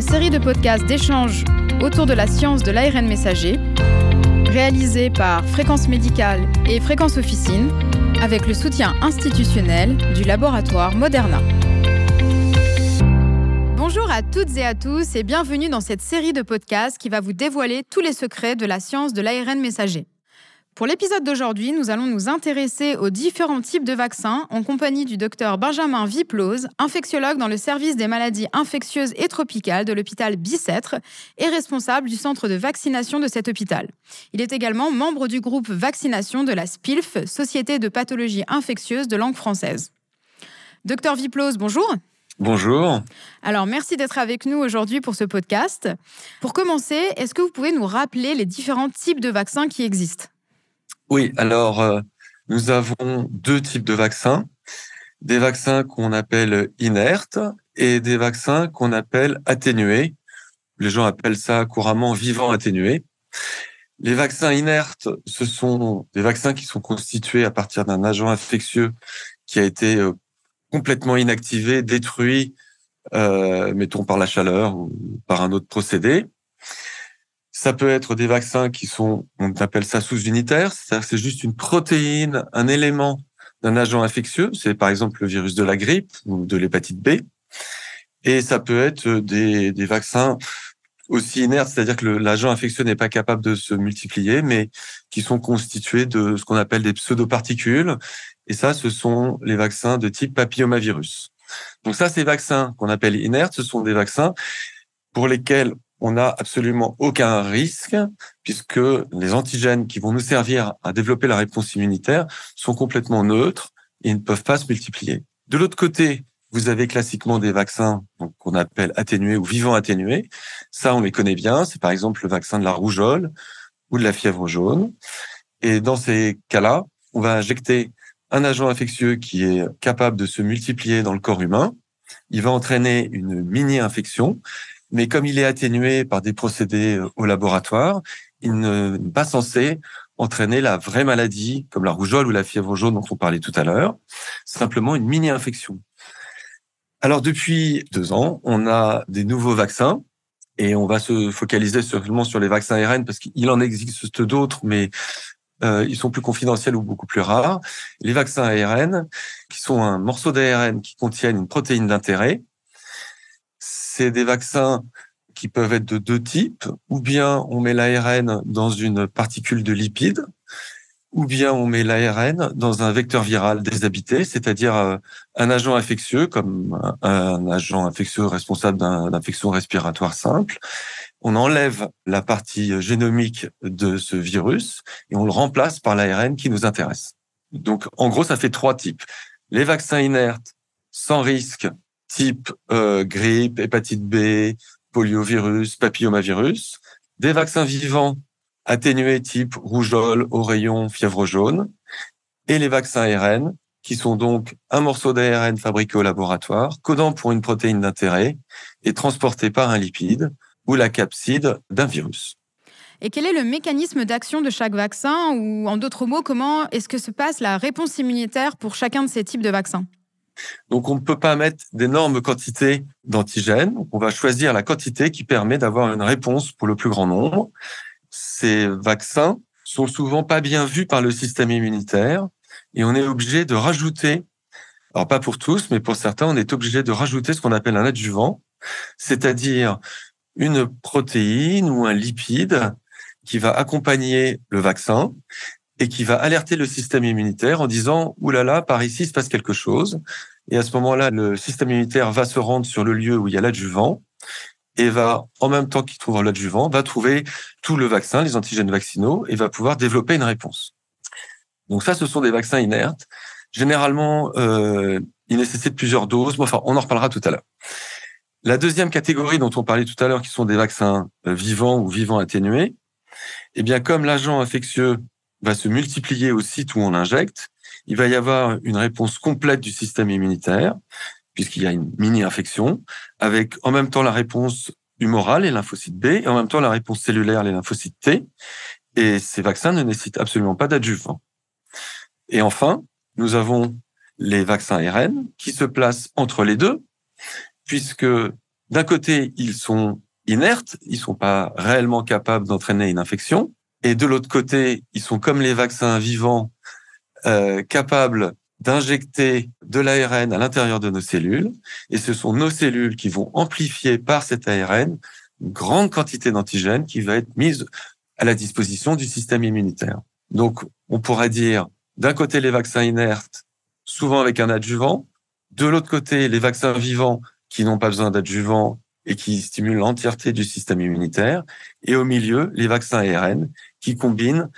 une série de podcasts d'échanges autour de la science de l'ARN messager, réalisée par Fréquence Médicale et Fréquence Officine, avec le soutien institutionnel du laboratoire Moderna. Bonjour à toutes et à tous et bienvenue dans cette série de podcasts qui va vous dévoiler tous les secrets de la science de l'ARN messager. Pour l'épisode d'aujourd'hui, nous allons nous intéresser aux différents types de vaccins en compagnie du docteur Benjamin Viplose, infectiologue dans le service des maladies infectieuses et tropicales de l'hôpital Bicêtre et responsable du centre de vaccination de cet hôpital. Il est également membre du groupe vaccination de la SPILF, Société de pathologie infectieuse de langue française. Docteur Viplose, bonjour. Bonjour. Alors, merci d'être avec nous aujourd'hui pour ce podcast. Pour commencer, est-ce que vous pouvez nous rappeler les différents types de vaccins qui existent? Oui, alors euh, nous avons deux types de vaccins. Des vaccins qu'on appelle inertes et des vaccins qu'on appelle atténués. Les gens appellent ça couramment vivants atténués. Les vaccins inertes, ce sont des vaccins qui sont constitués à partir d'un agent infectieux qui a été euh, complètement inactivé, détruit, euh, mettons par la chaleur ou par un autre procédé. Ça peut être des vaccins qui sont, on appelle ça sous-unitaires, c'est-à-dire c'est juste une protéine, un élément d'un agent infectieux. C'est par exemple le virus de la grippe ou de l'hépatite B. Et ça peut être des, des vaccins aussi inertes, c'est-à-dire que l'agent infectieux n'est pas capable de se multiplier, mais qui sont constitués de ce qu'on appelle des pseudoparticules. Et ça, ce sont les vaccins de type papillomavirus. Donc ça, ces vaccins qu'on appelle inertes, ce sont des vaccins pour lesquels on n'a absolument aucun risque puisque les antigènes qui vont nous servir à développer la réponse immunitaire sont complètement neutres et ne peuvent pas se multiplier. De l'autre côté, vous avez classiquement des vaccins qu'on appelle atténués ou vivants atténués. Ça, on les connaît bien. C'est par exemple le vaccin de la rougeole ou de la fièvre jaune. Et dans ces cas-là, on va injecter un agent infectieux qui est capable de se multiplier dans le corps humain. Il va entraîner une mini-infection mais comme il est atténué par des procédés euh, au laboratoire, il n'est pas censé entraîner la vraie maladie, comme la rougeole ou la fièvre jaune dont on parlait tout à l'heure, simplement une mini-infection. Alors depuis deux ans, on a des nouveaux vaccins et on va se focaliser seulement sur les vaccins ARN parce qu'il en existe d'autres, mais euh, ils sont plus confidentiels ou beaucoup plus rares. Les vaccins ARN, qui sont un morceau d'ARN qui contiennent une protéine d'intérêt, c'est des vaccins qui peuvent être de deux types, ou bien on met l'ARN dans une particule de lipide, ou bien on met l'ARN dans un vecteur viral déshabité, c'est-à-dire euh, un agent infectieux comme un agent infectieux responsable d'infection respiratoire simple. On enlève la partie génomique de ce virus et on le remplace par l'ARN qui nous intéresse. Donc, en gros, ça fait trois types. Les vaccins inertes, sans risque, type euh, grippe, hépatite B, poliovirus, papillomavirus, des vaccins vivants atténués type rougeole, oreillon, fièvre jaune, et les vaccins ARN, qui sont donc un morceau d'ARN fabriqué au laboratoire, codant pour une protéine d'intérêt et transporté par un lipide ou la capside d'un virus. Et quel est le mécanisme d'action de chaque vaccin? Ou en d'autres mots, comment est-ce que se passe la réponse immunitaire pour chacun de ces types de vaccins? Donc, on ne peut pas mettre d'énormes quantités d'antigènes. On va choisir la quantité qui permet d'avoir une réponse pour le plus grand nombre. Ces vaccins sont souvent pas bien vus par le système immunitaire et on est obligé de rajouter, alors pas pour tous, mais pour certains, on est obligé de rajouter ce qu'on appelle un adjuvant, c'est-à-dire une protéine ou un lipide qui va accompagner le vaccin et qui va alerter le système immunitaire en disant « Ouh là là, par ici, il se passe quelque chose ». Et à ce moment-là, le système immunitaire va se rendre sur le lieu où il y a l'adjuvant et va, en même temps qu'il trouve l'adjuvant, va trouver tout le vaccin, les antigènes vaccinaux, et va pouvoir développer une réponse. Donc ça, ce sont des vaccins inertes. Généralement, euh, ils nécessitent plusieurs doses. Enfin, on en reparlera tout à l'heure. La deuxième catégorie dont on parlait tout à l'heure, qui sont des vaccins euh, vivants ou vivants atténués, eh bien, comme l'agent infectieux va se multiplier au site où on l'injecte. Il va y avoir une réponse complète du système immunitaire, puisqu'il y a une mini-infection, avec en même temps la réponse humorale, les lymphocytes B, et en même temps la réponse cellulaire, les lymphocytes T. Et ces vaccins ne nécessitent absolument pas d'adjuvant. Et enfin, nous avons les vaccins ARN qui se placent entre les deux, puisque d'un côté, ils sont inertes, ils sont pas réellement capables d'entraîner une infection, et de l'autre côté, ils sont comme les vaccins vivants, euh, capables d'injecter de l'ARN à l'intérieur de nos cellules, et ce sont nos cellules qui vont amplifier par cet ARN une grande quantité d'antigènes qui va être mise à la disposition du système immunitaire. Donc, on pourrait dire, d'un côté, les vaccins inertes, souvent avec un adjuvant, de l'autre côté, les vaccins vivants qui n'ont pas besoin d'adjuvant et qui stimulent l'entièreté du système immunitaire, et au milieu, les vaccins ARN qui combinent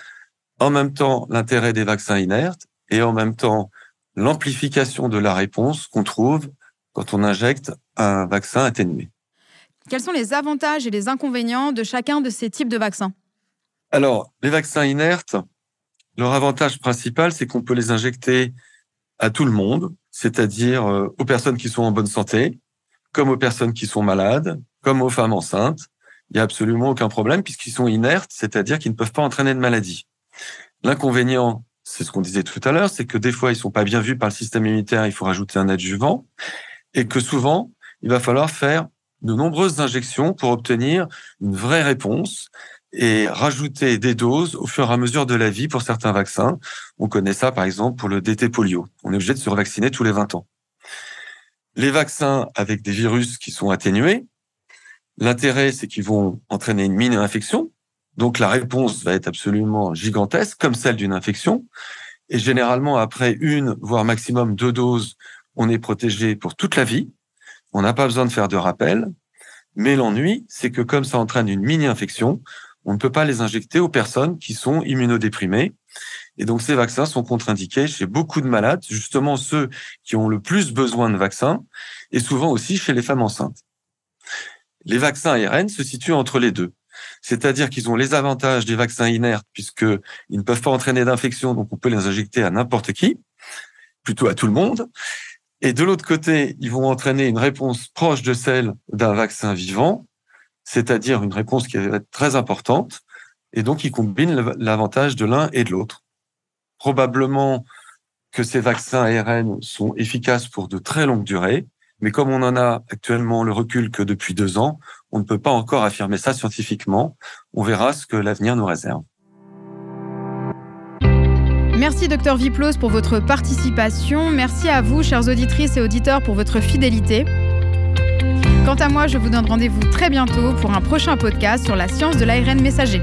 en même temps l'intérêt des vaccins inertes et en même temps l'amplification de la réponse qu'on trouve quand on injecte un vaccin atténué. Quels sont les avantages et les inconvénients de chacun de ces types de vaccins? Alors, les vaccins inertes, leur avantage principal, c'est qu'on peut les injecter à tout le monde, c'est-à-dire euh, aux personnes qui sont en bonne santé, comme aux personnes qui sont malades, comme aux femmes enceintes. Il n'y a absolument aucun problème puisqu'ils sont inertes, c'est-à-dire qu'ils ne peuvent pas entraîner de maladie. L'inconvénient, c'est ce qu'on disait tout à l'heure, c'est que des fois, ils sont pas bien vus par le système immunitaire, il faut rajouter un adjuvant, et que souvent, il va falloir faire de nombreuses injections pour obtenir une vraie réponse et rajouter des doses au fur et à mesure de la vie pour certains vaccins. On connaît ça, par exemple, pour le DT polio. On est obligé de se revacciner tous les 20 ans. Les vaccins avec des virus qui sont atténués, l'intérêt, c'est qu'ils vont entraîner une mini-infection. Donc, la réponse va être absolument gigantesque, comme celle d'une infection. Et généralement, après une, voire maximum deux doses, on est protégé pour toute la vie. On n'a pas besoin de faire de rappel. Mais l'ennui, c'est que comme ça entraîne une mini-infection, on ne peut pas les injecter aux personnes qui sont immunodéprimées. Et donc, ces vaccins sont contre-indiqués chez beaucoup de malades, justement ceux qui ont le plus besoin de vaccins, et souvent aussi chez les femmes enceintes. Les vaccins ARN se situent entre les deux. C'est-à-dire qu'ils ont les avantages des vaccins inertes, puisqu'ils ne peuvent pas entraîner d'infection, donc on peut les injecter à n'importe qui, plutôt à tout le monde. Et de l'autre côté, ils vont entraîner une réponse proche de celle d'un vaccin vivant, c'est-à-dire une réponse qui va être très importante, et donc ils combinent l'avantage de l'un et de l'autre. Probablement que ces vaccins ARN sont efficaces pour de très longues durées, mais comme on en a actuellement le recul que depuis deux ans, on ne peut pas encore affirmer ça scientifiquement. On verra ce que l'avenir nous réserve. Merci Dr Viplos pour votre participation. Merci à vous, chères auditrices et auditeurs, pour votre fidélité. Quant à moi, je vous donne rendez-vous très bientôt pour un prochain podcast sur la science de l'ARN messager.